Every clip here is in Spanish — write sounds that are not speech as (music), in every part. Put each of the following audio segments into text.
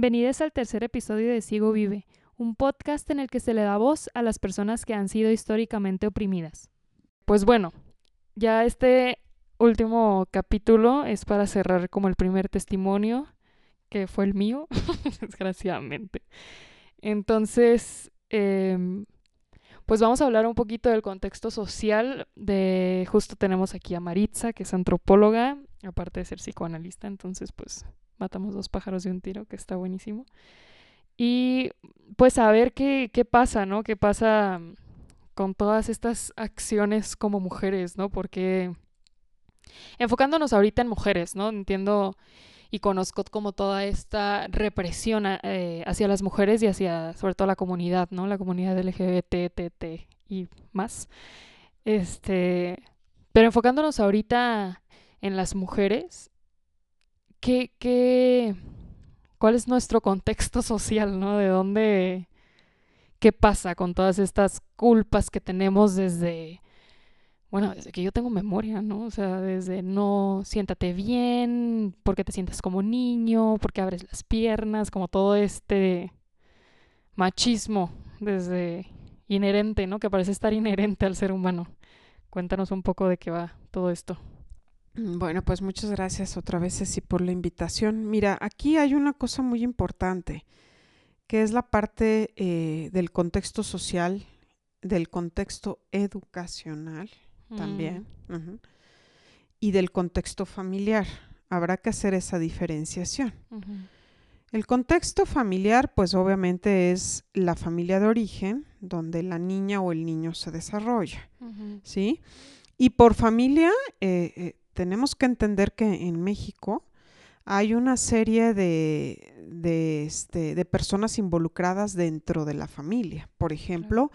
Bienvenidos al tercer episodio de Ciego Vive, un podcast en el que se le da voz a las personas que han sido históricamente oprimidas. Pues bueno, ya este último capítulo es para cerrar como el primer testimonio, que fue el mío, (laughs) desgraciadamente. Entonces, em, pues vamos a hablar un poquito del contexto social de, justo tenemos aquí a Maritza, que es antropóloga, aparte de ser psicoanalista, entonces pues matamos dos pájaros de un tiro, que está buenísimo. Y pues a ver qué, qué pasa, ¿no? ¿Qué pasa con todas estas acciones como mujeres, ¿no? Porque enfocándonos ahorita en mujeres, ¿no? Entiendo y conozco como toda esta represión eh, hacia las mujeres y hacia sobre todo la comunidad, ¿no? La comunidad LGBT, TT y más. Este, pero enfocándonos ahorita en las mujeres, ¿qué, qué, cuál es nuestro contexto (laughs) social, ¿no? De dónde, qué pasa con todas estas culpas que tenemos desde bueno, desde que yo tengo memoria, ¿no? O sea, desde no siéntate bien, porque te sientas como niño, porque abres las piernas, como todo este machismo desde inherente, ¿no? Que parece estar inherente al ser humano. Cuéntanos un poco de qué va todo esto. Bueno, pues muchas gracias otra vez, Ceci, por la invitación. Mira, aquí hay una cosa muy importante, que es la parte eh, del contexto social, del contexto educacional también, mm. y del contexto familiar. Habrá que hacer esa diferenciación. El contexto familiar, pues obviamente es la familia de origen, donde la niña o el niño se desarrolla, ¿sí? Y por familia, eh, eh, tenemos que entender que en México hay una serie de, de, este, de personas involucradas dentro de la familia. Por ejemplo,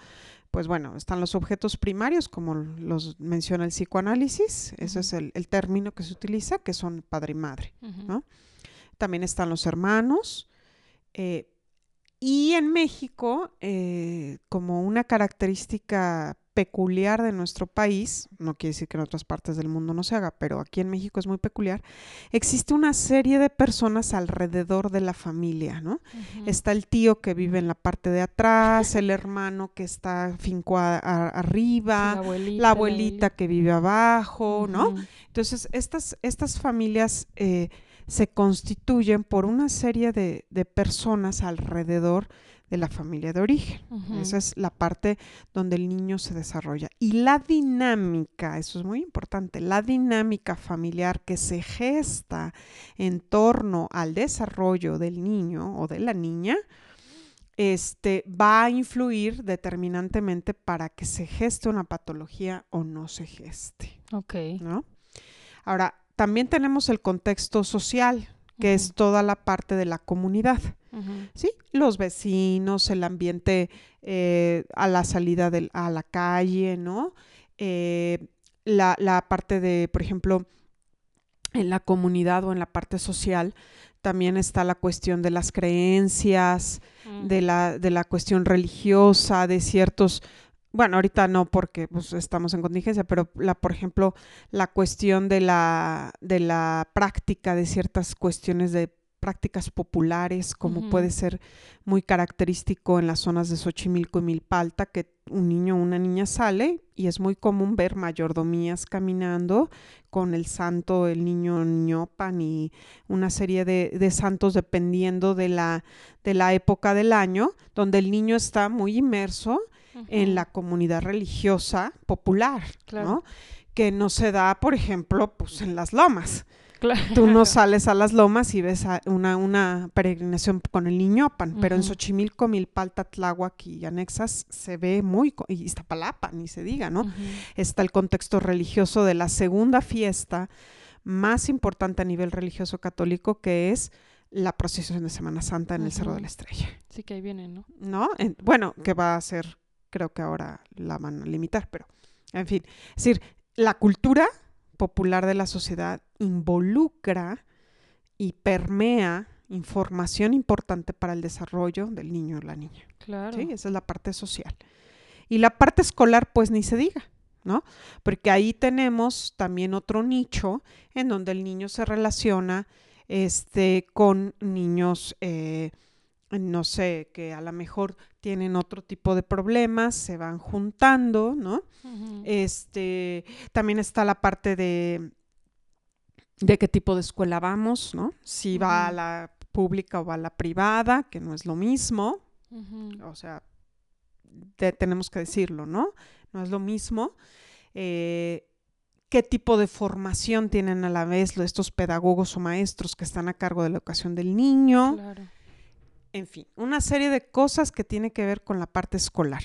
pues bueno, están los objetos primarios, como los menciona el psicoanálisis, ese es el, término que se utiliza, que son padre y madre, ¿no? También están los hermanos. Eh, y en México, eh, como una característica peculiar de nuestro país, no quiere decir que en otras partes del mundo no se haga, pero aquí en México es muy peculiar, existe una serie de personas alrededor de la familia, ¿no? Está el tío que vive en la parte de atrás, el hermano que está finco arriba, la, abuelita, que vive abajo, ¿no? Entonces, estas, estas familias eh, se constituyen por una serie de, de personas alrededor de la familia de origen. Esa es la parte donde el niño se desarrolla. Y la dinámica, eso es muy importante, la dinámica familiar que se gesta en torno al desarrollo del niño o de la niña, este, va a influir determinantemente para que se geste una patología o no se geste. Ok. ¿no? Ahora, también tenemos el contexto social, que es toda la parte de la comunidad. ¿sí? Los vecinos, el ambiente eh, a la salida a la calle, ¿no? Eh, la, parte de, por ejemplo, en la comunidad o en la parte social, también está la cuestión de las creencias, de, la, de la cuestión religiosa, de ciertos bueno, ahorita no porque pues, estamos en contingencia, pero la, por ejemplo, la cuestión de la, de la práctica de ciertas cuestiones de prácticas populares, como puede ser muy característico en las zonas de Xochimilco y Milpalta, que un niño o una niña sale y es muy común ver mayordomías caminando con el santo, el niño ñopan y una serie de, santos dependiendo de la, de la época del año, donde el niño está muy inmerso en la comunidad religiosa popular, ¿no? Que no se da, por ejemplo, pues en las lomas. Tú no (laughs) sales a las lomas y ves una, una peregrinación con el Niñopan, pero en Xochimilco, Milpalta, Tláhuac y anexas se ve muy, y Iztapalapa, ni se diga, ¿no? Está el contexto religioso de la segunda fiesta más importante a nivel religioso católico, que es la procesión de Semana Santa en el Cerro de la Estrella. Sí, que ahí viene, ¿no? ¿No? bueno, que va a ser, creo que ahora la van a limitar, pero, en fin, es decir, la cultura popular de la sociedad involucra y permea información importante para el desarrollo del niño o la niña. Claro. ¿sí? Esa es la parte social. Y la parte escolar, pues ni se diga, ¿no? Porque ahí tenemos también otro nicho en donde el niño se relaciona este, con niños, eh, no sé, que a lo mejor tienen otro tipo de problemas, se van juntando, ¿no? Este, también está la parte de de qué tipo de escuela vamos, ¿no? Si va a la pública o a la privada, que no es lo mismo. O sea, tenemos que decirlo, ¿no? No es lo mismo. Eh, ¿Qué tipo de formación tienen a la vez estos pedagogos o maestros que están a cargo de la educación del niño? Claro en fin, una serie de cosas que tiene que ver con la parte escolar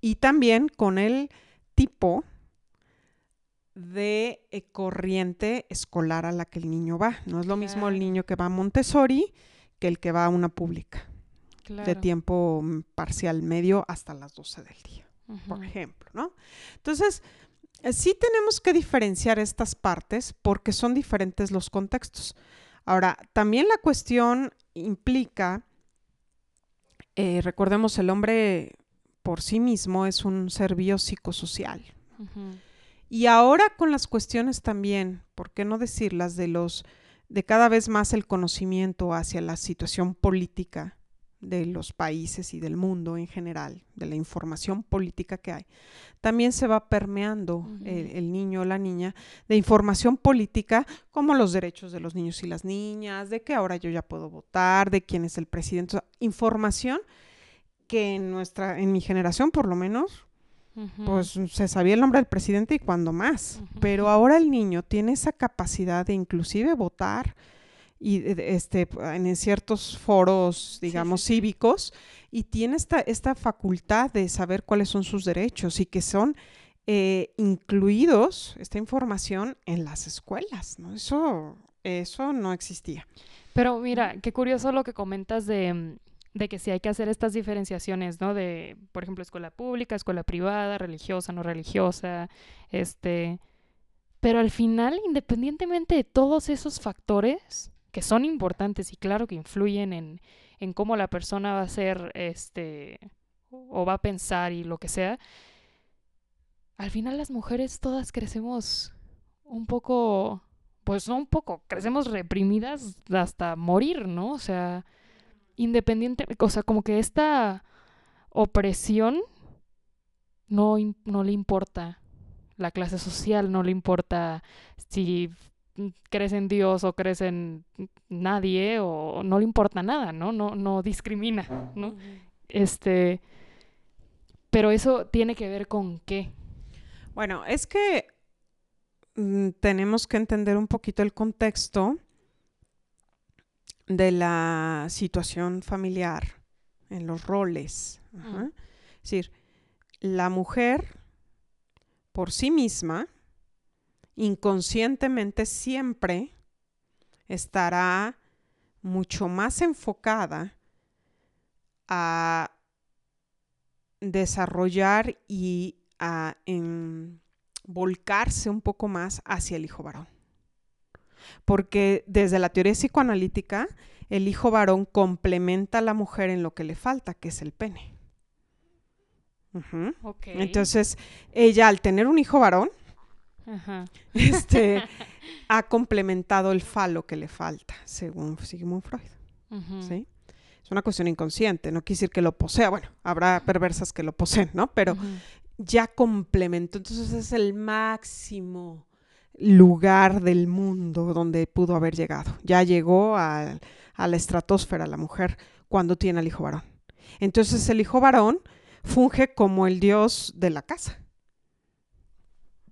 y también con el tipo de eh, corriente escolar a la que el niño va. No es lo mismo el niño que va a Montessori que el que va a una pública de tiempo mm, parcial medio hasta las 12 del día, por ejemplo, ¿no? Entonces, eh, sí tenemos que diferenciar estas partes porque son diferentes los contextos. Ahora, también la cuestión implica eh, recordemos, el hombre por sí mismo es un ser biopsicosocial. Y ahora con las cuestiones también, ¿por qué no decirlas de los de cada vez más el conocimiento hacia la situación política de los países y del mundo en general, de la información política que hay, también se va permeando el, niño o la niña de información política como los derechos de los niños y las niñas, de que ahora yo ya puedo votar, de quién es el presidente, información que en nuestra, en mi generación por lo menos, pues se sabía el nombre del presidente y cuando más, pero ahora el niño tiene esa capacidad de inclusive votar, y este, en ciertos foros, digamos, cívicos, y tiene esta, esta facultad de saber cuáles son sus derechos y que son eh, incluidos, esta información, en las escuelas, ¿no? Eso, eso no existía. Pero mira, qué curioso lo que comentas de, de que sí hay que hacer estas diferenciaciones, ¿no? De, por ejemplo, escuela pública, escuela privada, religiosa, no religiosa, este... Pero al final, independientemente de todos esos factores, que son importantes y claro que influyen en, en cómo la persona va a ser, este, o va a pensar y lo que sea, al final las mujeres todas crecemos un poco, pues no un poco, crecemos reprimidas hasta morir, ¿no? O sea, independiente, o sea, como que esta opresión no, no le importa la clase social, no le importa si crees en Dios o crees en nadie o no le importa nada, ¿no? No, no discrimina, ¿no? Este, pero eso tiene que ver con qué. Bueno, es que mm, tenemos que entender un poquito el contexto de la situación familiar en los roles. Es decir, la mujer por sí misma inconscientemente siempre estará mucho más enfocada a desarrollar y a volcarse un poco más hacia el hijo varón. Porque desde la teoría psicoanalítica, el hijo varón complementa a la mujer en lo que le falta, que es el pene. Entonces, ella al tener un hijo varón, (laughs) este, (laughs) ha complementado el falo que le falta, según Sigmund Freud. ¿sí? Es una cuestión inconsciente, no quiere decir que lo posea, bueno, habrá perversas que lo poseen, ¿no? Pero ya complementó, entonces es el máximo lugar del mundo donde pudo haber llegado. Ya llegó a, a la estratosfera la mujer cuando tiene al hijo varón. Entonces el hijo varón funge como el dios de la casa.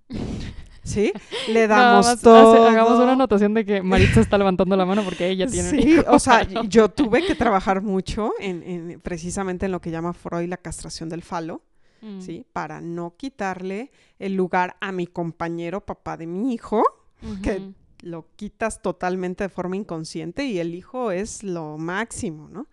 (laughs) ¿sí? Le damos todo. hagamos una anotación de que Maritza está levantando la mano porque ella tiene Sí, o sea, (laughs) yo tuve que trabajar mucho en, precisamente en lo que llama Freud la castración del falo, mm. ¿sí? Para no quitarle el lugar a mi compañero papá de mi hijo, que lo quitas totalmente de forma inconsciente y el hijo es lo máximo, ¿no?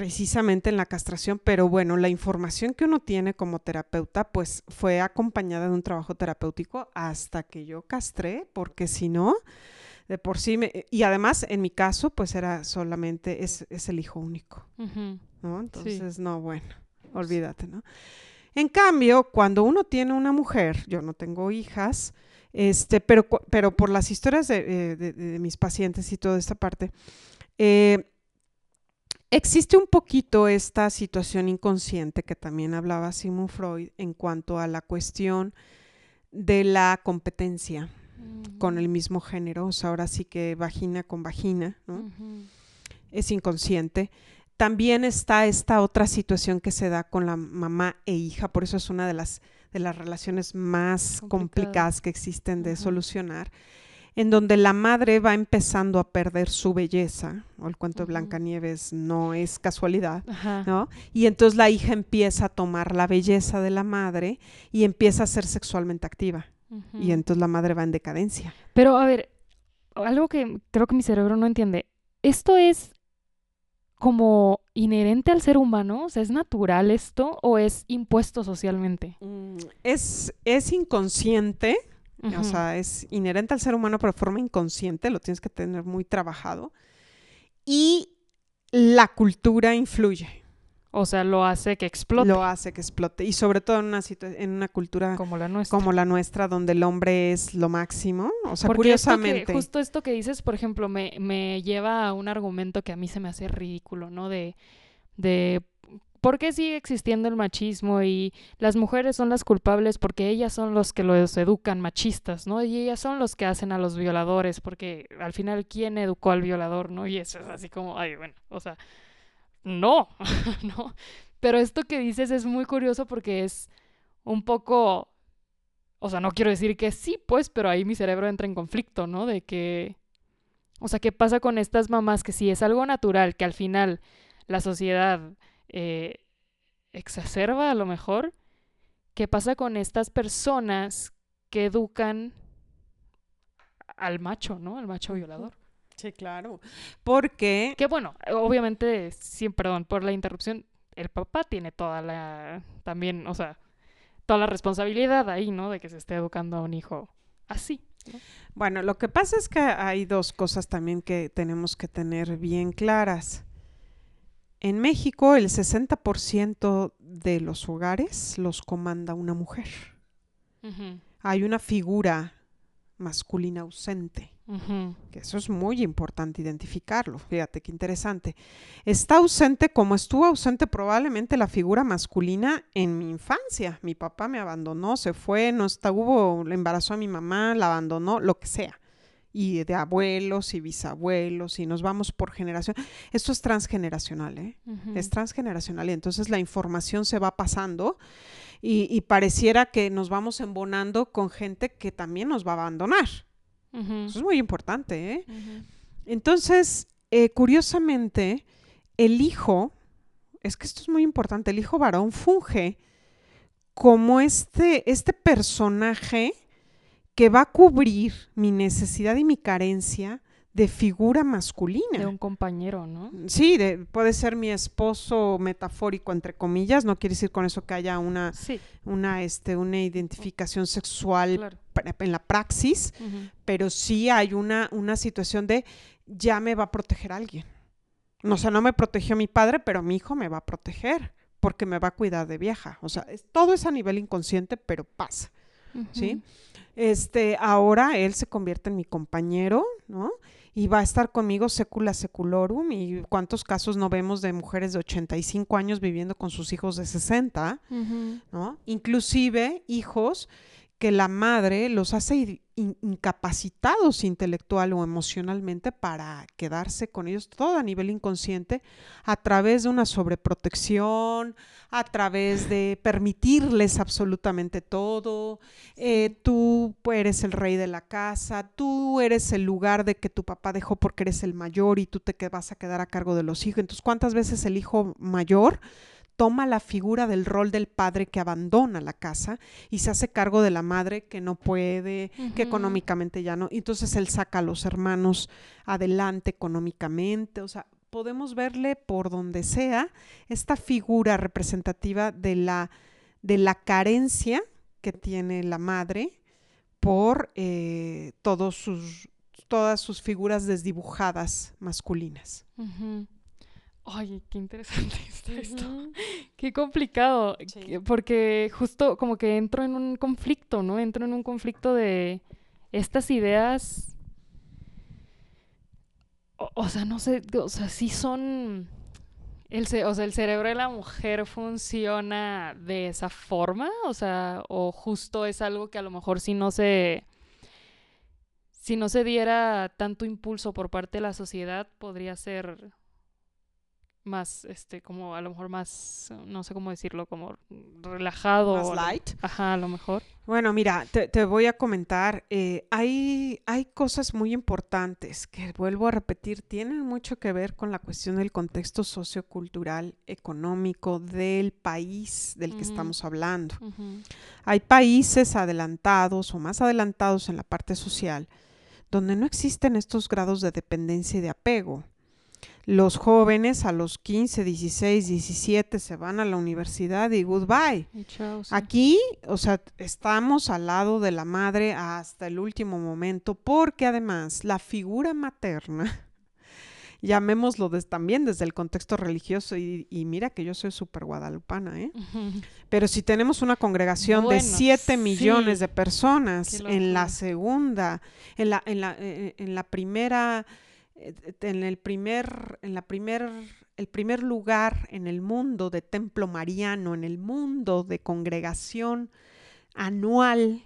Precisamente en la castración, pero bueno, la información que uno tiene como terapeuta, pues fue acompañada de un trabajo terapéutico hasta que yo castré, porque si no, de por sí, me, y además en mi caso, pues era solamente, es, es el hijo único, ¿no? Entonces, no, bueno, olvídate, ¿no? En cambio, cuando uno tiene una mujer, yo no tengo hijas, Este, pero, pero por las historias de, de, mis pacientes y toda esta parte, eh, existe un poquito esta situación inconsciente que también hablaba Sigmund Freud en cuanto a la cuestión de la competencia con el mismo género, o sea, ahora sí que vagina con vagina, ¿no? Es inconsciente. También está esta otra situación que se da con la mamá e hija, por eso es una de las, de las relaciones más complicadas que existen de solucionar, en donde la madre va empezando a perder su belleza, o el cuento de Blancanieves no es casualidad, ¿no? Y entonces la hija empieza a tomar la belleza de la madre y empieza a ser sexualmente activa. Y entonces la madre va en decadencia. Pero a ver, algo que creo que mi cerebro no entiende, ¿esto es como inherente al ser humano? O sea, ¿es natural esto o es impuesto socialmente? Mm, es, es inconsciente, o sea, es inherente al ser humano, pero de forma inconsciente, lo tienes que tener muy trabajado. Y la cultura influye. O sea, lo hace que explote. Lo hace que explote. Y sobre todo en una, en una cultura como la, nuestra. como la nuestra, donde el hombre es lo máximo. O sea, curiosamente. justo esto que dices, por ejemplo, me, me lleva a un argumento que a mí se me hace ridículo, ¿no? De, de ¿por qué sigue existiendo el machismo y las mujeres son las culpables porque ellas son los que los educan machistas, ¿no? Y ellas son los que hacen a los violadores, porque al final, ¿quién educó al violador, no? Y eso es así como, ay, bueno, o sea, no, (laughs) no. Pero esto que dices es muy curioso porque es un poco, o sea, no quiero decir que sí, pues, pero ahí mi cerebro entra en conflicto, ¿no? De que, o sea, ¿qué pasa con estas mamás que si es algo natural, que al final la sociedad eh, exacerba a lo mejor? ¿Qué pasa con estas personas que educan al macho, ¿no? Al macho violador. Sí, claro. Porque. Que bueno, obviamente, sí, perdón por la interrupción, el papá tiene toda la. También, o sea, toda la responsabilidad ahí, ¿no? De que se esté educando a un hijo así. Bueno, lo que pasa es que hay dos cosas también que tenemos que tener bien claras. En México, el 60% de los hogares los comanda una mujer. Hay una figura masculina ausente. Que eso es muy importante identificarlo. Fíjate qué interesante. Está ausente como estuvo ausente probablemente la figura masculina en mi infancia. Mi papá me abandonó, se fue, no está, hubo, le embarazó a mi mamá, la abandonó, lo que sea. Y de abuelos y bisabuelos, y nos vamos por generación. Esto es transgeneracional, ¿eh? Es transgeneracional. Y entonces la información se va pasando y, pareciera que nos vamos embonando con gente que también nos va a abandonar. Eso es muy importante. ¿eh? Entonces, eh, curiosamente, el hijo, es que esto es muy importante, el hijo varón funge como este, este personaje que va a cubrir mi necesidad y mi carencia de figura masculina. De un compañero, ¿no? Sí, puede ser mi esposo metafórico, entre comillas, no quiere decir con eso que haya una, una, este, una identificación sexual en la praxis, pero sí hay una, una situación de ya me va a proteger alguien. O sea, no me protegió mi padre, pero mi hijo me va a proteger porque me va a cuidar de vieja. O sea, todo es a nivel inconsciente, pero pasa. ¿Sí? Este, ahora él se convierte en mi compañero, ¿no? y va a estar conmigo secula seculorum y cuántos casos no vemos de mujeres de 85 años viviendo con sus hijos de 60, ¿no? Inclusive hijos que la madre los hace incapacitados intelectual o emocionalmente para quedarse con ellos, todo a nivel inconsciente, a través de una sobreprotección, a través de permitirles absolutamente todo. Eh, tú eres el rey de la casa, tú eres el lugar de que tu papá dejó porque eres el mayor y tú te vas a quedar a cargo de los hijos. Entonces, ¿cuántas veces el hijo mayor toma la figura del rol del padre que abandona la casa y se hace cargo de la madre que no puede, que económicamente ya no. Entonces él saca a los hermanos adelante económicamente, o sea, podemos verle por donde sea esta figura representativa de la, de la carencia que tiene la madre por eh, todos sus, todas sus figuras desdibujadas masculinas. Ay, qué interesante (laughs) está esto. Qué complicado. Porque justo como que entro en un conflicto, ¿no? Entro en un conflicto de, estas ideas, o, sea, no sé, o sea, sí son... El, o sea, el cerebro de la mujer funciona de esa forma, o sea, o justo es algo que a lo mejor si no se si no se diera tanto impulso por parte de la sociedad, podría ser más, este, como a lo mejor más, no sé cómo decirlo, como relajado. Más light. Ajá, a lo mejor. Bueno, mira, te, voy a comentar, eh, hay, hay cosas muy importantes que, vuelvo a repetir, tienen mucho que ver con la cuestión del contexto sociocultural, económico del país del que estamos hablando. Hay países adelantados o más adelantados en la parte social donde no existen estos grados de dependencia y de apego los jóvenes a los 15, 16, 17 se van a la universidad y goodbye. Aquí, o sea, estamos al lado de la madre hasta el último momento porque además la figura materna, (laughs) llamémoslo también desde el contexto religioso, y, mira que yo soy súper guadalupana, ¿eh? (laughs) Pero si tenemos una congregación de 7 millones de personas en la segunda, en la, en la, eh, en la primera eh, en el primer, en la primer, el primer lugar en el mundo de templo mariano, en el mundo de congregación anual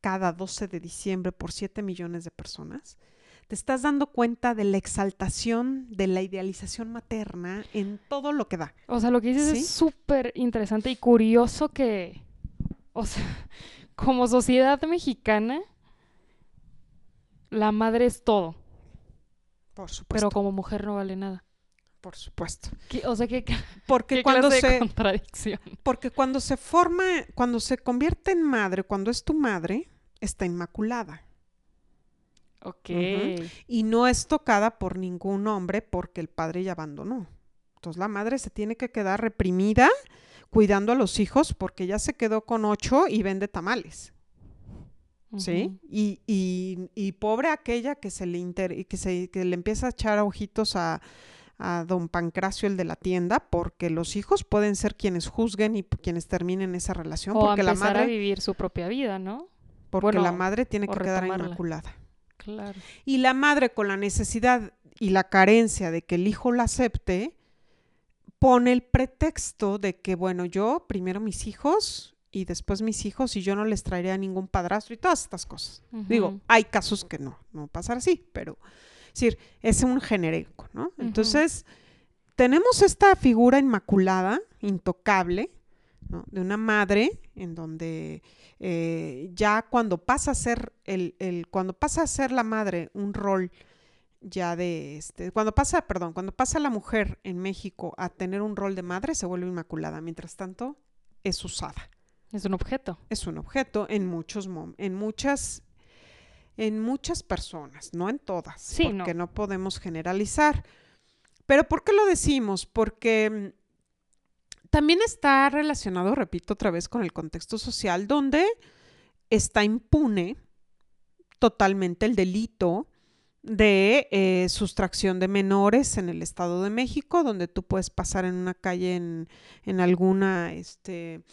cada 12 de diciembre por 7 millones de personas, te estás dando cuenta de la exaltación, de la idealización materna en todo lo que da. O sea, lo que dices es súper interesante y curioso que, o sea, (laughs) como sociedad mexicana, la madre es todo. Por supuesto. Pero como mujer no vale nada. Por supuesto. O sea, que porque cuando se contradicción. Porque cuando se forma, cuando se convierte en madre, cuando es tu madre, está inmaculada. Ok. Y no es tocada por ningún hombre porque el padre ya abandonó. Entonces la madre se tiene que quedar reprimida cuidando a los hijos porque ya se quedó con ocho y vende tamales. ¿Sí? Y, y, y, pobre aquella que se le inter que se que le empieza a echar ojitos a, a don Pancracio, el de la tienda, porque los hijos pueden ser quienes juzguen y quienes terminen esa relación. O porque la madre, a vivir su propia vida, ¿no? Porque la madre tiene que quedar inmaculada. Claro. Y la madre con la necesidad y la carencia de que el hijo la acepte, pone el pretexto de que, bueno, yo primero mis hijos y después mis hijos y yo no les traería ningún padrastro y todas estas cosas. Digo, hay casos que no, no pasar así, pero es decir, es un genérico, ¿no? Entonces, tenemos esta figura inmaculada, intocable, ¿no? de una madre en donde eh, ya cuando pasa a ser el, el, cuando pasa a ser la madre un rol ya de este, cuando pasa, perdón, cuando pasa la mujer en México a tener un rol de madre, se vuelve inmaculada. Mientras tanto, es usada. Es un objeto. Es un objeto en muchos en muchas en muchas personas, no en todas, sí, porque no. podemos generalizar. Pero ¿por qué lo decimos? Porque mm, también está relacionado, repito otra vez, con el contexto social donde está impune totalmente el delito de eh, sustracción de menores en el Estado de México, donde tú puedes pasar en una calle en, en alguna este,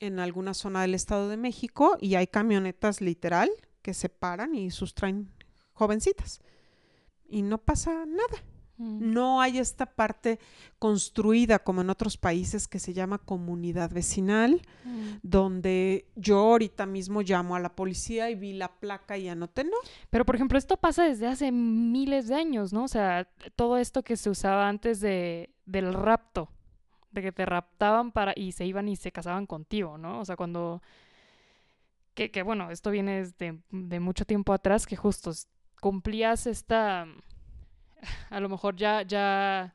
en alguna zona del Estado de México y hay camionetas literal que se paran y sustraen jovencitas. Y no pasa nada. Mm. No hay esta parte construida como en otros países que se llama comunidad vecinal, mm. donde yo ahorita mismo llamo a la policía y vi la placa y anoté, ¿no? Pero, por ejemplo, esto pasa desde hace miles de años, ¿no? O sea, todo esto que se usaba antes de, del rapto que te raptaban para y se iban y se casaban contigo, ¿no? O sea, cuando que, que bueno, esto viene de, de mucho tiempo atrás que justo cumplías esta (sighs) a lo mejor ya ya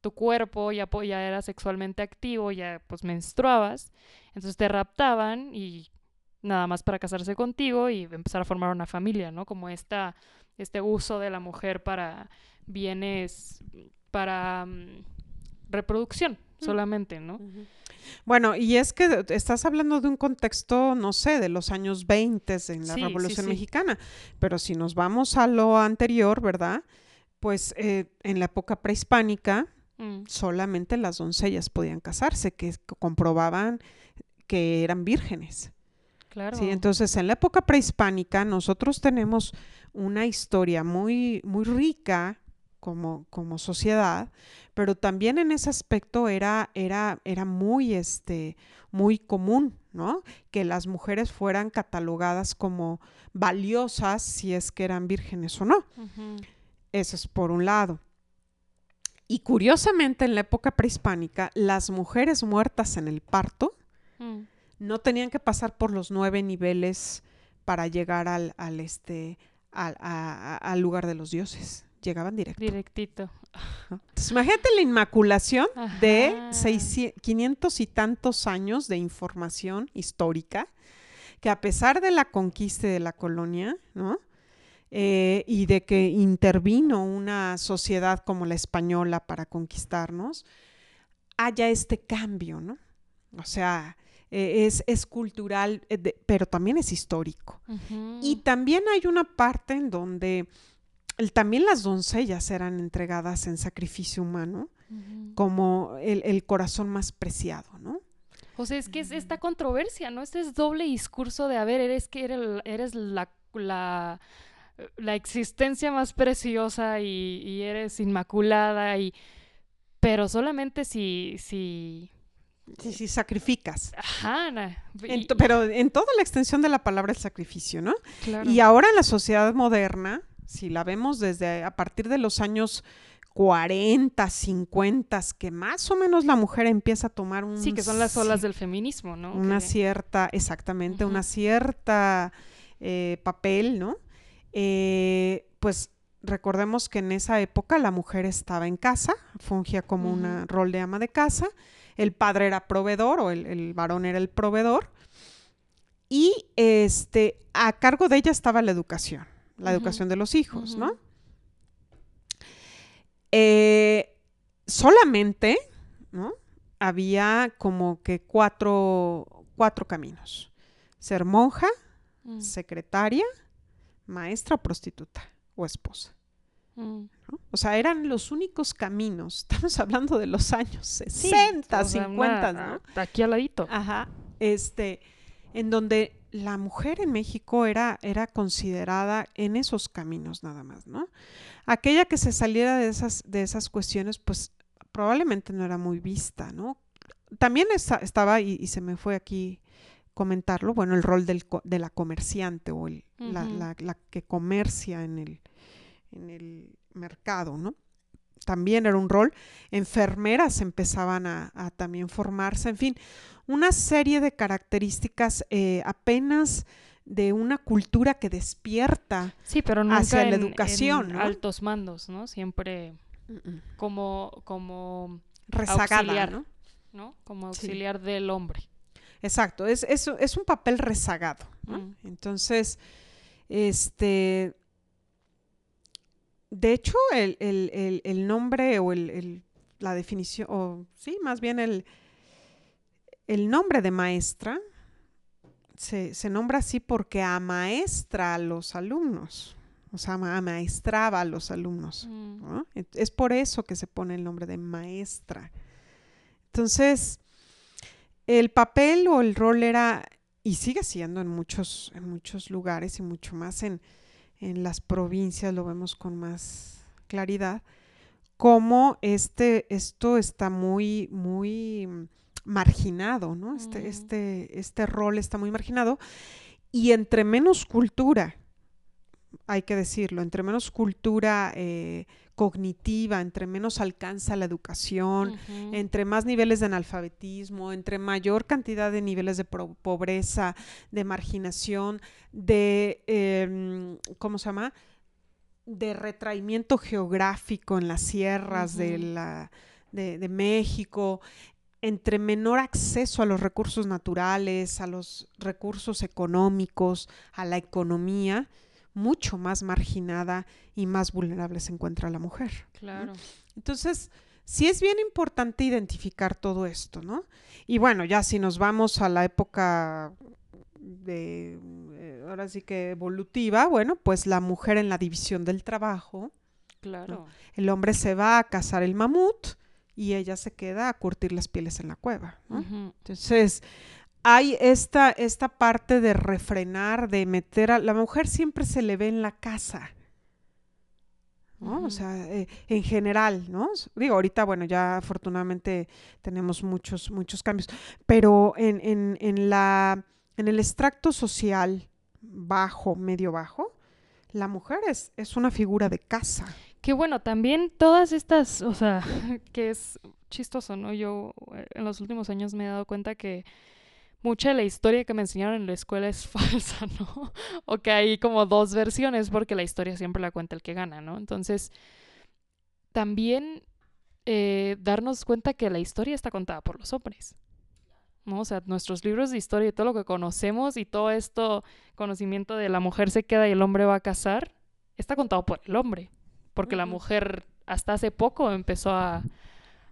tu cuerpo ya, ya era sexualmente activo, ya pues menstruabas, entonces te raptaban y nada más para casarse contigo y empezar a formar una familia, ¿no? Como esta, este uso de la mujer para bienes, para mm, reproducción solamente, ¿no? Bueno, y es que estás hablando de un contexto, no sé, de los años 20 en la Revolución Mexicana, pero si nos vamos a lo anterior, ¿verdad? Pues eh, en la época prehispánica, mm. solamente las doncellas podían casarse, que comprobaban que eran vírgenes. Claro. Sí, entonces en la época prehispánica nosotros tenemos una historia muy, muy rica como, como sociedad, pero también en ese aspecto era, era, era muy, este, muy común, ¿no? Que las mujeres fueran catalogadas como valiosas si es que eran vírgenes o no. Ujú. Eso es por un lado. Y curiosamente en la época prehispánica, las mujeres muertas en el parto Mm. no tenían que pasar por los nueve niveles para llegar al, al, este, al, a- a- al lugar de los dioses. Llegaban directo. Directito. imagínate la inmaculación de Ajá. 600 500 y tantos años de información histórica, que a pesar de la conquista de la colonia, ¿no? Eh, y de que intervino una sociedad como la española para conquistarnos, haya este cambio, ¿no? O sea, eh, es, es cultural, eh, de- pero también es histórico. Y también hay una parte en donde el- también las doncellas eran entregadas en sacrificio humano como el, el corazón más preciado, ¿no? O sea, es que es esta controversia, ¿no? Este es doble discurso de, a ver, eres que eres, eres la, la, la existencia más preciosa y, y eres inmaculada y... Pero solamente si... si... Sí, sí, sacrificas. Ajá, na- y- pero en toda la extensión de la palabra el sacrificio, ¿no? claro. Y ahora en la sociedad moderna, si la vemos desde a partir de los años 40, 50, que más o menos la mujer empieza a tomar un Sí, que son las olas del feminismo, ¿no? una cierta, exactamente, una cierta eh, papel, ¿no? Eh, pues recordemos que en esa época la mujer estaba en casa, fungía como un rol de ama de casa, el padre era proveedor o el, el varón era el proveedor, y este, a cargo de ella estaba la educación, la educación de los hijos, ¿no? Eh, solamente, ¿no? Había como que cuatro, cuatro caminos. Ser monja, Mm, secretaria, maestra o prostituta o esposa. mm. ¿no? O sea, eran los únicos caminos. (laughs) Estamos hablando de los años Sí, 60, o sea, 50, una- ¿no? Aquí al ladito. Ajá. Este, en donde la mujer en México era, era considerada en esos caminos nada más, ¿no? Aquella que se saliera de esas, de esas cuestiones, pues probablemente no era muy vista, ¿no? También esta- estaba, y, y se me fue aquí comentarlo, bueno, el rol del, de la comerciante o el- la- la que comercia en el, en el mercado, ¿no? También era un rol. Enfermeras empezaban a, a también formarse, en fin, una serie de características eh, apenas de una cultura que despierta. Sí, pero nunca hacia la educación, en ¿no? altos mandos, ¿no? Siempre como, como, Rezagada, Auxiliar. ¿no? ¿no? Como Sí. auxiliar del hombre. Exacto, es, es, es un papel rezagado. ¿no? Mm. Entonces, este, de hecho, el, el- el- el nombre o el, el- la definición, o sí, más bien el, el nombre de maestra se, se nombra así porque amaestra a los alumnos, o sea, ama- amaestraba a los alumnos. Mm. Es por eso que se pone el nombre de maestra. Entonces, el papel o el rol era, y sigue siendo en muchos, en muchos lugares y mucho más en, en las provincias, lo vemos con más claridad, cómo este, esto está muy, muy mm, marginado, ¿no? Este, este, este rol está muy marginado. Y entre menos cultura, hay que decirlo, entre menos cultura eh, cognitiva, entre menos alcanza la educación, entre más niveles de analfabetismo, entre mayor cantidad de niveles de pobreza, de marginación, de, em, ¿cómo se llama? De retraimiento geográfico en las sierras de, la, de, de México, entre menor acceso a los recursos naturales, a los recursos económicos, a la economía, mucho más marginada y más vulnerable se encuentra la mujer. Claro. Entonces, sí es bien importante identificar todo esto, ¿no? Y bueno, ya si nos vamos a la época de, eh, ahora sí que evolutiva, bueno, pues la mujer en la división del trabajo, Claro. el hombre se va a cazar el mamut y ella se queda a curtir las pieles en la cueva. Entonces, hay esta, esta parte de refrenar, de meter a la mujer siempre se le ve en la casa. ¿no? O sea, eh, en general, ¿no? Digo, ahorita, bueno, ya afortunadamente tenemos muchos, muchos cambios, pero en, en, en, la, en el extracto social bajo, medio bajo, la mujer es, es una figura de casa. Que bueno, también todas estas, o sea, (laughs) que es chistoso, ¿no? Yo eh, en los últimos años me he dado cuenta que mucha de la historia que me enseñaron en la escuela es (laughs) falsa, ¿no? o que hay como dos versiones porque la historia siempre la cuenta el que gana, ¿no? Entonces, también eh, darnos cuenta que la historia está contada por los hombres. ¿no? O sea, nuestros libros de historia y todo lo que conocemos y todo esto conocimiento de la mujer se queda y el hombre va a casar, está contado por el hombre, porque la mujer hasta hace poco empezó a,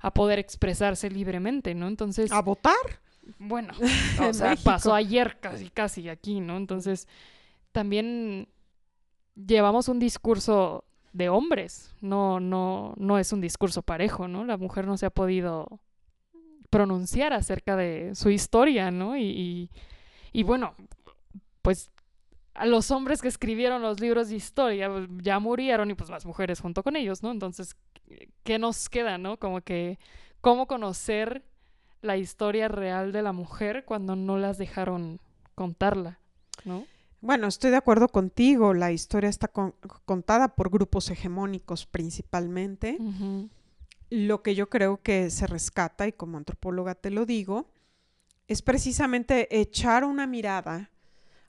a poder expresarse libremente, ¿no? Entonces... ¿A votar? Bueno, (laughs) o sea, pasó ayer casi, casi aquí, ¿no? Entonces, también llevamos un discurso de hombres, no, no, no es un discurso parejo, ¿no? La mujer no se ha podido pronunciar acerca de su historia, ¿no? Y, y, bueno, pues a los hombres que escribieron los libros de historia pues, ya murieron y pues las mujeres junto con ellos, ¿no? Entonces, ¿qué nos queda, no? Como que, ¿cómo conocer la historia real de la mujer cuando no las dejaron contarla, ¿no? Bueno, estoy de acuerdo contigo. La historia está contada por grupos hegemónicos principalmente. Lo que yo creo que se rescata, y como antropóloga te lo digo, es precisamente echar una mirada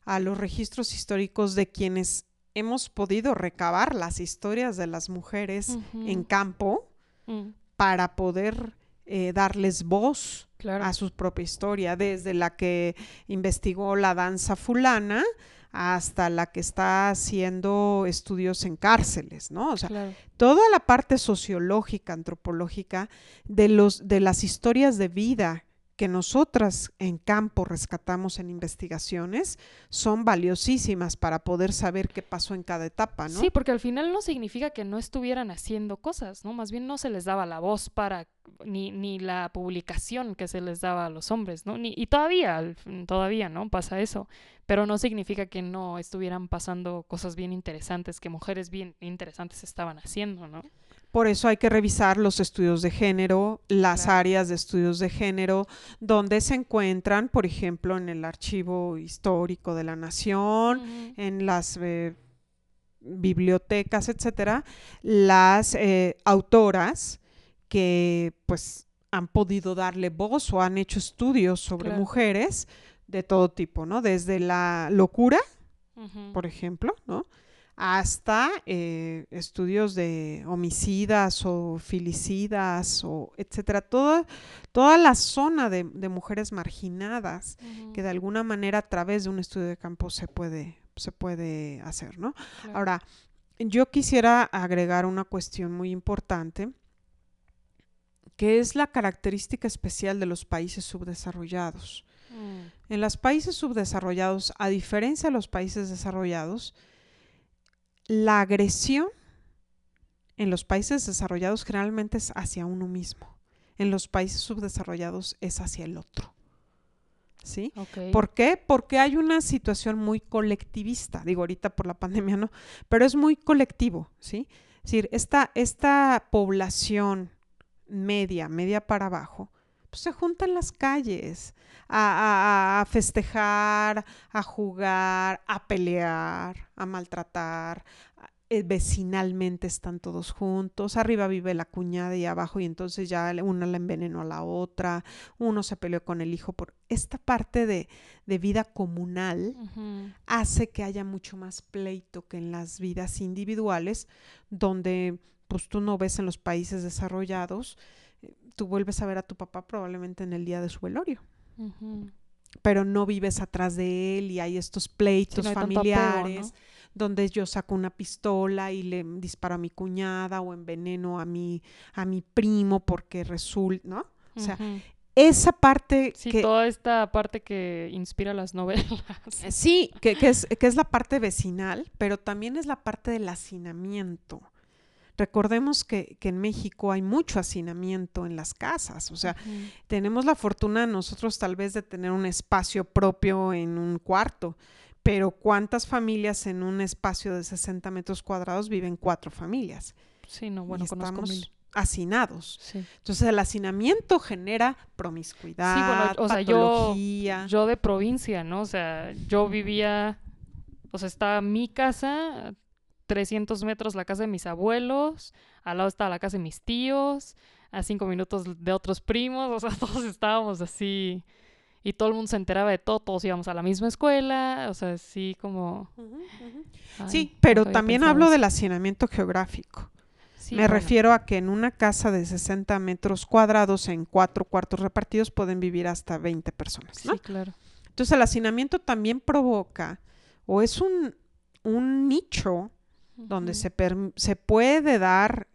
a los registros históricos de quienes hemos podido recabar las historias de las mujeres en campo mm. para poder eh, darles voz a su propia historia, desde la que investigó la danza fulana hasta la que está haciendo estudios en cárceles, ¿no? O sea, toda la parte sociológica, antropológica de los de las historias de vida que nosotras en campo rescatamos en investigaciones son valiosísimas para poder saber qué pasó en cada etapa, ¿no? Sí, porque al final no significa que no estuvieran haciendo cosas, ¿no? Más bien no se les daba la voz para ni, ni la publicación que se les daba a los hombres, ¿no? Ni, y todavía, todavía, ¿no? Pasa eso, pero no significa que no estuvieran pasando cosas bien interesantes, que mujeres bien interesantes estaban haciendo, ¿no? Por eso hay que revisar los estudios de género, las áreas de estudios de género, donde se encuentran, por ejemplo, en el archivo histórico de la nación, en las eh, bibliotecas, etcétera, las eh, autoras que pues han podido darle voz o han hecho estudios sobre mujeres de todo tipo, ¿no? Desde la locura, por ejemplo, ¿no? Hasta eh, estudios de homicidas o filicidas o etcétera, toda, toda la zona de, mujeres marginadas que de alguna manera a través de un estudio de campo se puede, se puede hacer, ¿no? Ahora, yo quisiera agregar una cuestión muy importante que es la característica especial de los países subdesarrollados. Mm. En los países subdesarrollados, a diferencia de los países desarrollados, la agresión en los países desarrollados generalmente es hacia uno mismo. En los países subdesarrollados es hacia el otro. ¿Sí? ¿Por qué? Porque hay una situación muy colectivista. Digo, ahorita por la pandemia no, pero es muy colectivo, ¿sí? Es decir, esta, esta población media, media para abajo, pues se junta en las calles a, a, festejar, a jugar, a pelear, a maltratar, eh, vecinalmente están todos juntos, arriba vive la cuñada y abajo y entonces ya una la envenenó a la otra, uno se peleó con el hijo por esta parte de, de vida comunal hace que haya mucho más pleito que en las vidas individuales donde pues tú no ves en los países desarrollados, tú vuelves a ver a tu papá probablemente en el día de su velorio pero no vives atrás de él y hay estos pleitos familiares donde yo saco una pistola y le disparo a mi cuñada o enveneno a mi, a mi primo porque resulta, ¿no? O sea, esa parte sí, toda esta parte que inspira las novelas. Sí, que, que, es, que es la parte vecinal, pero también es la parte del hacinamiento. Recordemos que, que, en México hay mucho hacinamiento en las casas, o sea, tenemos la fortuna nosotros tal vez de tener un espacio propio en un cuarto, pero ¿cuántas familias en un espacio de 60 metros cuadrados viven cuatro familias? Sí, no, bueno, conozco mil hacinados. Entonces el hacinamiento genera promiscuidad, sí, bueno, o sea, yo, yo de provincia, ¿no? O sea, yo vivía, o sea, está mi casa, 300 metros la casa de mis abuelos, al lado estaba la casa de mis tíos, a cinco minutos de otros primos, (laughs) o sea, todos estábamos así y todo el mundo se enteraba de todo, todos íbamos a la misma escuela, o sea, así como... sí, pero también hablo del hacinamiento geográfico. Me refiero a que en una casa de 60 metros cuadrados, en cuatro cuartos repartidos, pueden vivir hasta 20 personas. Sí, claro. Entonces el hacinamiento también provoca, o es un, un nicho donde se, se puede dar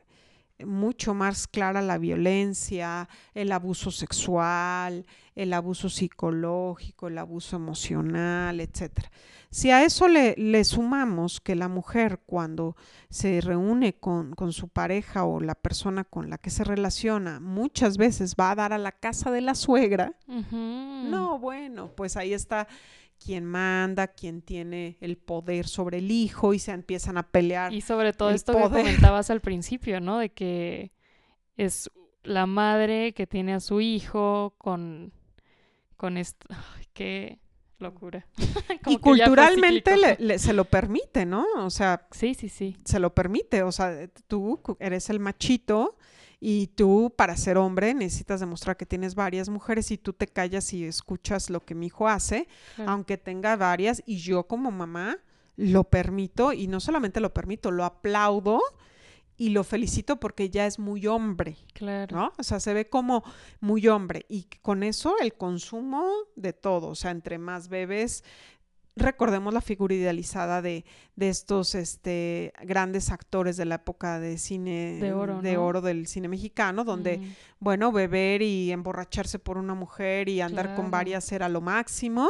mucho más clara la violencia, el abuso sexual, el abuso psicológico, el abuso emocional, etcétera. Si a eso le, le, sumamos que la mujer cuando se reúne con, con, su pareja o la persona con la que se relaciona muchas veces va a dar a la casa de la suegra, no, bueno, pues ahí está quien manda, quien tiene el poder sobre el hijo y se empiezan a pelear. Y sobre todo esto que comentabas al principio, ¿no? De que es la madre que tiene a su hijo con, con esto. Ay, qué locura. (laughs) y culturalmente le, se lo permite, ¿no? O sea, sí, sí, sí. Se lo permite. O sea, tú eres el machito y tú para ser hombre necesitas demostrar que tienes varias mujeres y tú te callas y escuchas lo que mi hijo hace, aunque tenga varias y yo como mamá lo permito y no solamente lo permito, lo aplaudo y lo felicito porque ya es muy hombre. Claro. ¿No? O sea, se ve como muy hombre. Y con eso el consumo de todo. O sea, entre más bebés, recordemos la figura idealizada de, de estos este, grandes actores de la época de cine de oro, de oro del cine mexicano, donde, bueno, beber y emborracharse por una mujer y andar con varias era lo máximo.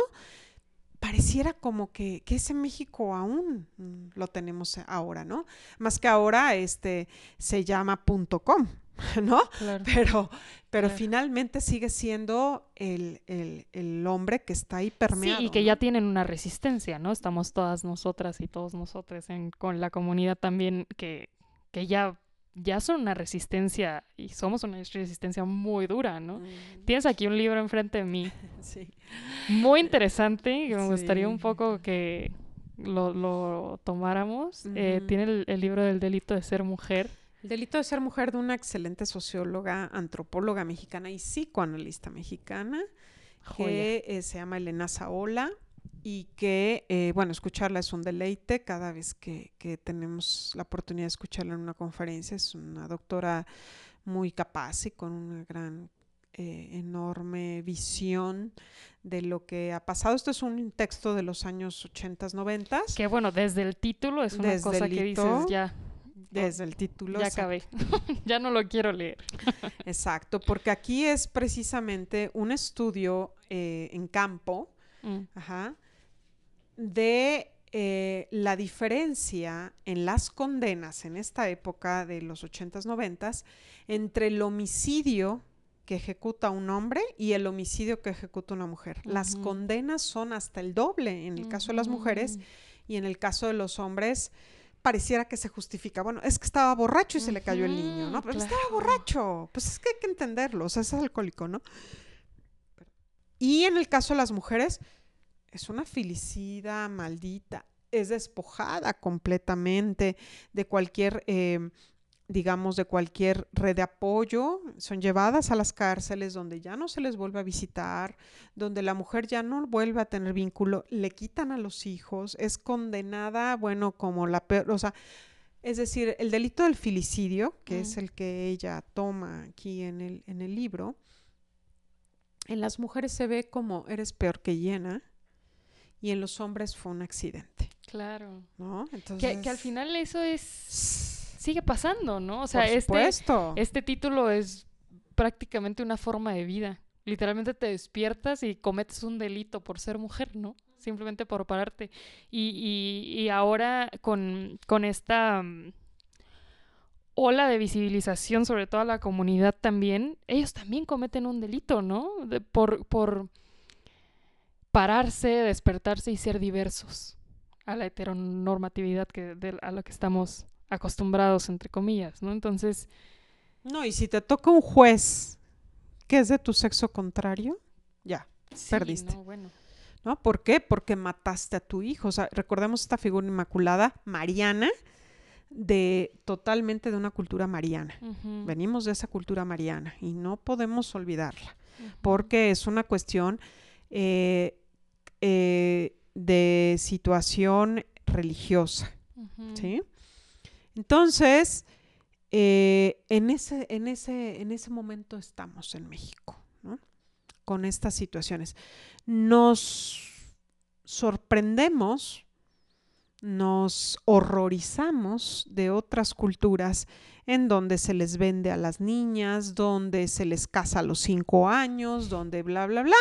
Pareciera como que, que, ese México aún lo tenemos ahora, ¿no? Más que ahora este se llama punto .com, (laughs) ¿no? Pero, pero finalmente sigue siendo el, el, hombre que está ahí permeado. Sí, y que ya tienen una resistencia, ¿no? Estamos todas nosotras y todos nosotros en, con la comunidad también que, que ya, ya son una resistencia y somos una resistencia muy dura, ¿no? Tienes aquí un libro enfrente de mí. (laughs) sí. Muy interesante, que me gustaría un poco que lo, lo tomáramos. Eh, tiene el libro del delito de ser mujer. El delito de ser mujer de una excelente socióloga, antropóloga mexicana y psicoanalista mexicana, que eh, se llama Elena Saola y que, eh, bueno, escucharla es un deleite cada vez que, tenemos la oportunidad de escucharla en una conferencia. Es una doctora muy capaz y con una gran, eh, enorme visión de lo que ha pasado. Esto es un texto de los años 80, 90. Que bueno, desde el título es una cosa que dices ya desde el título. Ya acabé. (laughs) ya no lo quiero leer. (laughs) exacto, porque aquí es precisamente un estudio eh, en campo mm. de eh, la diferencia en las condenas en esta época de los 80s, 90s entre el homicidio que ejecuta un hombre y el homicidio que ejecuta una mujer. Las condenas son hasta el doble en el caso de las mujeres y en el caso de los hombres pareciera que se justifica. Bueno, es que estaba borracho y se le cayó el niño, ¿no? Pero estaba borracho. Pues es que hay que entenderlo, o sea, es alcohólico, ¿no? Y en el caso de las mujeres, es una felicidad maldita, es despojada completamente de cualquier eh, digamos, de cualquier red de apoyo, son llevadas a las cárceles donde ya no se les vuelve a visitar, donde la mujer ya no vuelve a tener vínculo, le quitan a los hijos, es condenada, bueno, como la peor, o sea, es decir, el delito del filicidio, que es el que ella toma aquí en el, en el libro, en las mujeres se ve como eres peor que llena y en los hombres fue un accidente. Claro. ¿No? Entonces... Que, que al final eso es sigue pasando, ¿no? O sea, este, este título es prácticamente una forma de vida. Literalmente te despiertas y cometes un delito por ser mujer, ¿no? Simplemente por pararte. Y, y, y ahora con, con esta mm, ola de visibilización, sobre todo a la comunidad también, ellos también cometen un delito, ¿no? por, por pararse, despertarse y ser diversos a la heteronormatividad que, a la que estamos acostumbrados, entre comillas, ¿no? Entonces... No, y si te toca un juez que es de tu sexo contrario, ya, perdiste. No, bueno. ¿No? ¿Por qué? Porque mataste a tu hijo. O sea, recordemos esta figura inmaculada, Mariana, de totalmente de una cultura mariana. Venimos de esa cultura mariana y no podemos olvidarla, porque es una cuestión eh, eh, de situación religiosa. ¿sí? Entonces, eh, en, ese, en, ese, en ese momento estamos en México, con estas situaciones. Nos sorprendemos, nos horrorizamos de otras culturas en donde se les vende a las niñas, donde se les casa a los cinco años, donde bla, bla, bla.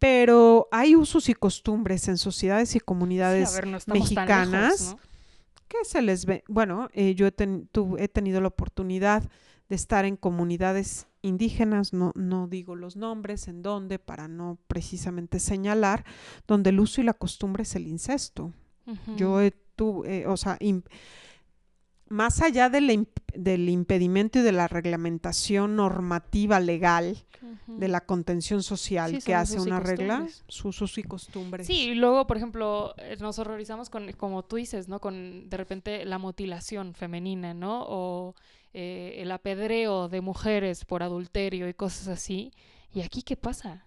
Pero hay usos y costumbres en sociedades y comunidades mexicanas que se les ve, bueno, eh, yo he, tenido la oportunidad de estar en comunidades indígenas, no, no digo los nombres, en donde, para no precisamente señalar, donde el uso y la costumbre es el incesto. Yo he, tuve, o sea, más allá del, del, impedimento y de la reglamentación normativa legal de la contención social que hace una regla, sus usos y costumbres. Sí, y luego, por ejemplo, eh, nos horrorizamos con, como tú dices, ¿no? Con de repente la mutilación femenina, ¿no? O eh, el apedreo de mujeres por adulterio y cosas así. ¿Y aquí qué pasa?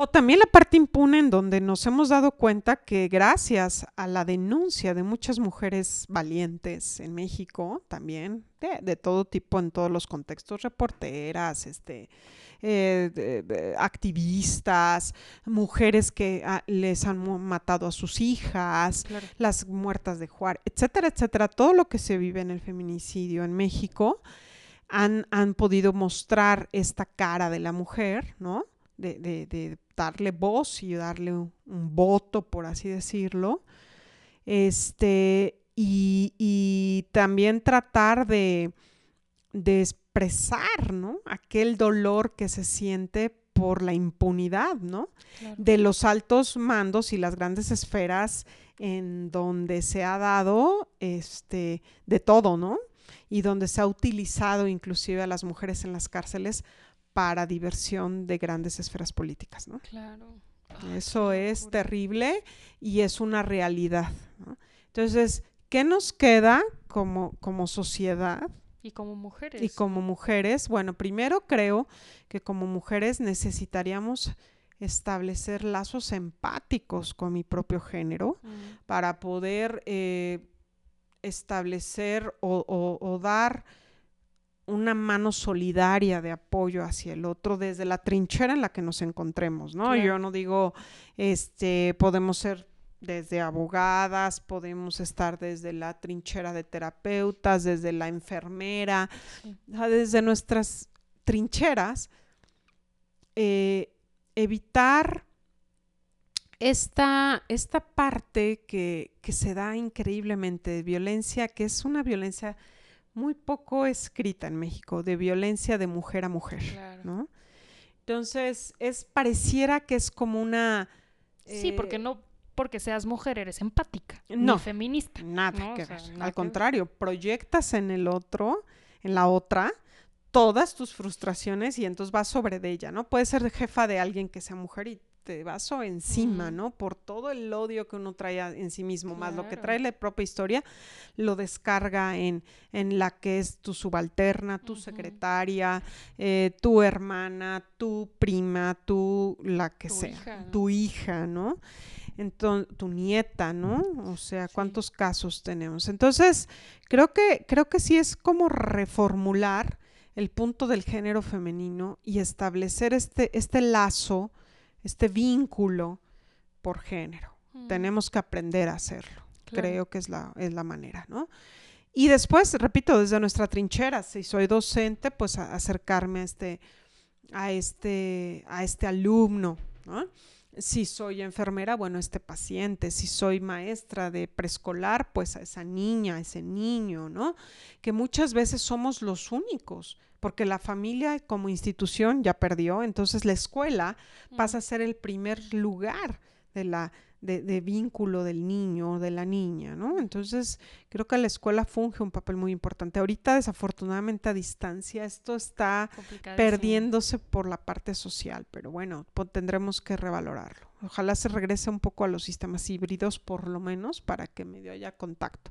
O también la parte impune en donde nos hemos dado cuenta que gracias a la denuncia de muchas mujeres valientes en México, también de, todo tipo, en todos los contextos, reporteras, este, eh, activistas, mujeres que ah, les han matado a sus hijas, las muertas de Juárez, etcétera, etcétera, todo lo que se vive en el feminicidio en México, han, han podido mostrar esta cara de la mujer, ¿no? De, de, de, darle voz y darle un, voto, por así decirlo. Este, y, también tratar de, expresar, ¿no? Aquel dolor que se siente por la impunidad, ¿no? De los altos mandos y las grandes esferas en donde se ha dado este de todo, ¿no? Y donde se ha utilizado inclusive a las mujeres en las cárceles para diversión de grandes esferas políticas, ¿no? Claro. Eso es terrible y es una realidad. Entonces, ¿qué nos queda como, como sociedad? Y como mujeres. Y como mujeres, bueno, primero creo que como mujeres necesitaríamos establecer lazos empáticos con mi propio género mm. para poder eh, establecer o dar una mano solidaria de apoyo hacia el otro desde la trinchera en la que nos encontremos, ¿no? Yo no digo, este, podemos ser desde abogadas, podemos estar desde la trinchera de terapeutas, desde la enfermera, desde nuestras trincheras, eh, evitar esta, esta parte que, que se da increíblemente de violencia, que es una violencia muy poco escrita en México de violencia de mujer a mujer, ¿no? Entonces, es pareciera que es como una Sí, porque eh, no porque seas mujer eres empática, no feminista. Nada que ver. Al contrario, proyectas en el otro, en la otra, todas tus frustraciones y entonces vas sobre de ella, ¿no? Puedes ser jefa de alguien que sea mujer y te vaso encima, ¿no? Por todo el odio que uno trae en sí mismo, más lo que trae la propia historia, lo descarga en, en la que es tu subalterna, tu secretaria, eh, tu hermana, tu prima, tu la que sea, tu hija, ¿no? Entonces, tu nieta, ¿no? O sea, ¿cuántos casos tenemos? Entonces, creo que, creo que sí es como reformular el punto del género femenino y establecer este, este lazo este vínculo por género. Mm. Tenemos que aprender a hacerlo. Creo que es la, es la manera, ¿no? Y después, repito, desde nuestra trinchera, si soy docente, pues acercarme a este, a este, a este alumno, ¿no? Si soy enfermera, bueno, este paciente. Si soy maestra de preescolar, pues a esa niña, a ese niño, ¿no? Que muchas veces somos los únicos, porque la familia como institución ya perdió, entonces la escuela pasa a ser el primer lugar de la de, vínculo del niño o de la niña, ¿no? Entonces, creo que la escuela funge un papel muy importante. Ahorita, desafortunadamente, a distancia, esto está perdiéndose por la parte social, pero bueno, tendremos que revalorarlo. Ojalá se regrese un poco a los sistemas híbridos, por lo menos, para que medio haya contacto.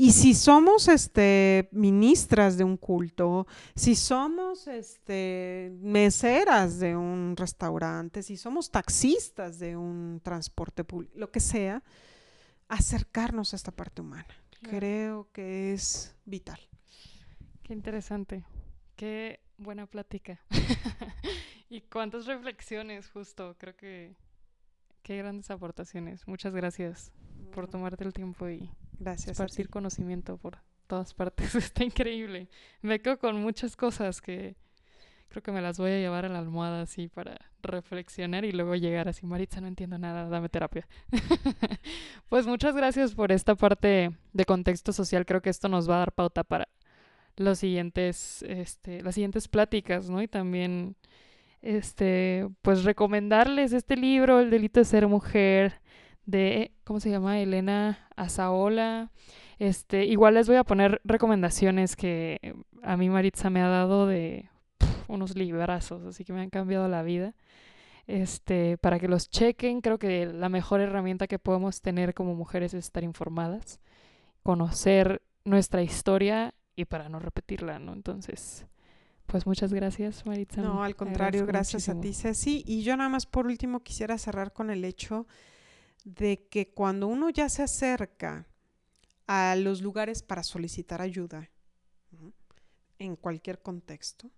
Y si somos este, ministras de un culto, si somos este, meseras de un restaurante, si somos taxistas de un transporte público, lo que sea, acercarnos a esta parte humana. Creo que es vital. Qué interesante. Qué buena plática. (laughs) y cuántas reflexiones, justo. Creo que qué grandes aportaciones. Muchas gracias por tomarte el tiempo y Gracias. Esparcir conocimiento por todas partes. (laughs) Está increíble. Me quedo con muchas cosas que creo que me las voy a llevar a la almohada así para reflexionar y luego llegar así, Maritza, no entiendo nada, dame terapia. (laughs) pues muchas gracias por esta parte de contexto social. Creo que esto nos va a dar pauta para los siguientes, este, las siguientes pláticas, ¿no? Y también, este, pues recomendarles este libro, El delito de ser mujer, de, ¿cómo se llama? Elena Azaola. Este, igual les voy a poner recomendaciones que a mí Maritza me ha dado de unos librazos, así que me han cambiado la vida. Este, para que los chequen, creo que la mejor herramienta que podemos tener como mujeres es estar informadas, conocer nuestra historia y para no repetirla, ¿no? Entonces, pues muchas gracias, Maritza. No, al contrario, gracias a ti, Ceci. Y yo nada más por último quisiera cerrar con el hecho de que cuando uno ya se acerca a los lugares para solicitar ayuda, en cualquier contexto,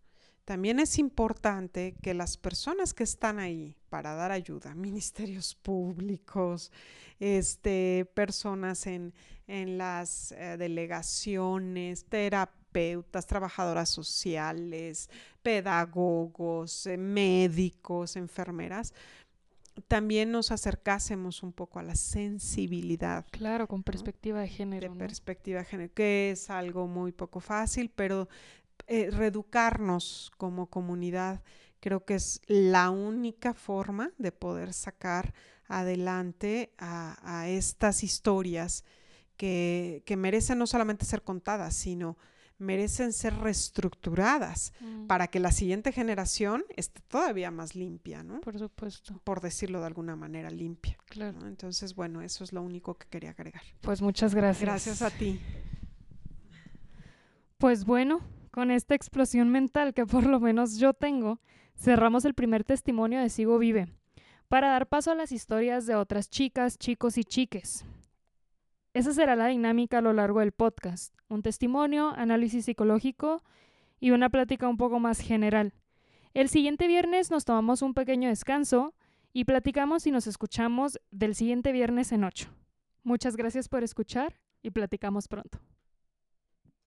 también es importante que las personas que están ahí para dar ayuda, (laughs) ministerios públicos, este, personas en, las eh, delegaciones, terapeutas, trabajadoras sociales, pedagogos, eh, médicos, enfermeras, también nos acercásemos un poco a la sensibilidad. Claro, con perspectiva de género. De perspectiva de género, que es algo muy poco fácil, pero eh, reeducarnos como comunidad creo que es la única forma de poder sacar adelante a, estas historias que, que merecen no solamente ser contadas, sino merecen ser reestructuradas mm. para que la siguiente generación esté todavía más limpia, ¿no? Por supuesto. Por decirlo de alguna manera, limpia. Claro. Entonces, bueno, eso es lo único que quería agregar. Pues muchas gracias. Gracias a ti. Pues bueno, con esta explosión mental que por lo menos yo tengo, cerramos el primer testimonio de Sigo Vive, para dar paso a las historias de otras chicas, chicos y chiques. Esa será la dinámica a lo largo del podcast. Un testimonio, análisis psicológico y una plática un poco más general. El siguiente viernes nos tomamos un pequeño descanso y platicamos y nos escuchamos del siguiente viernes en 8. Muchas gracias por escuchar y platicamos pronto.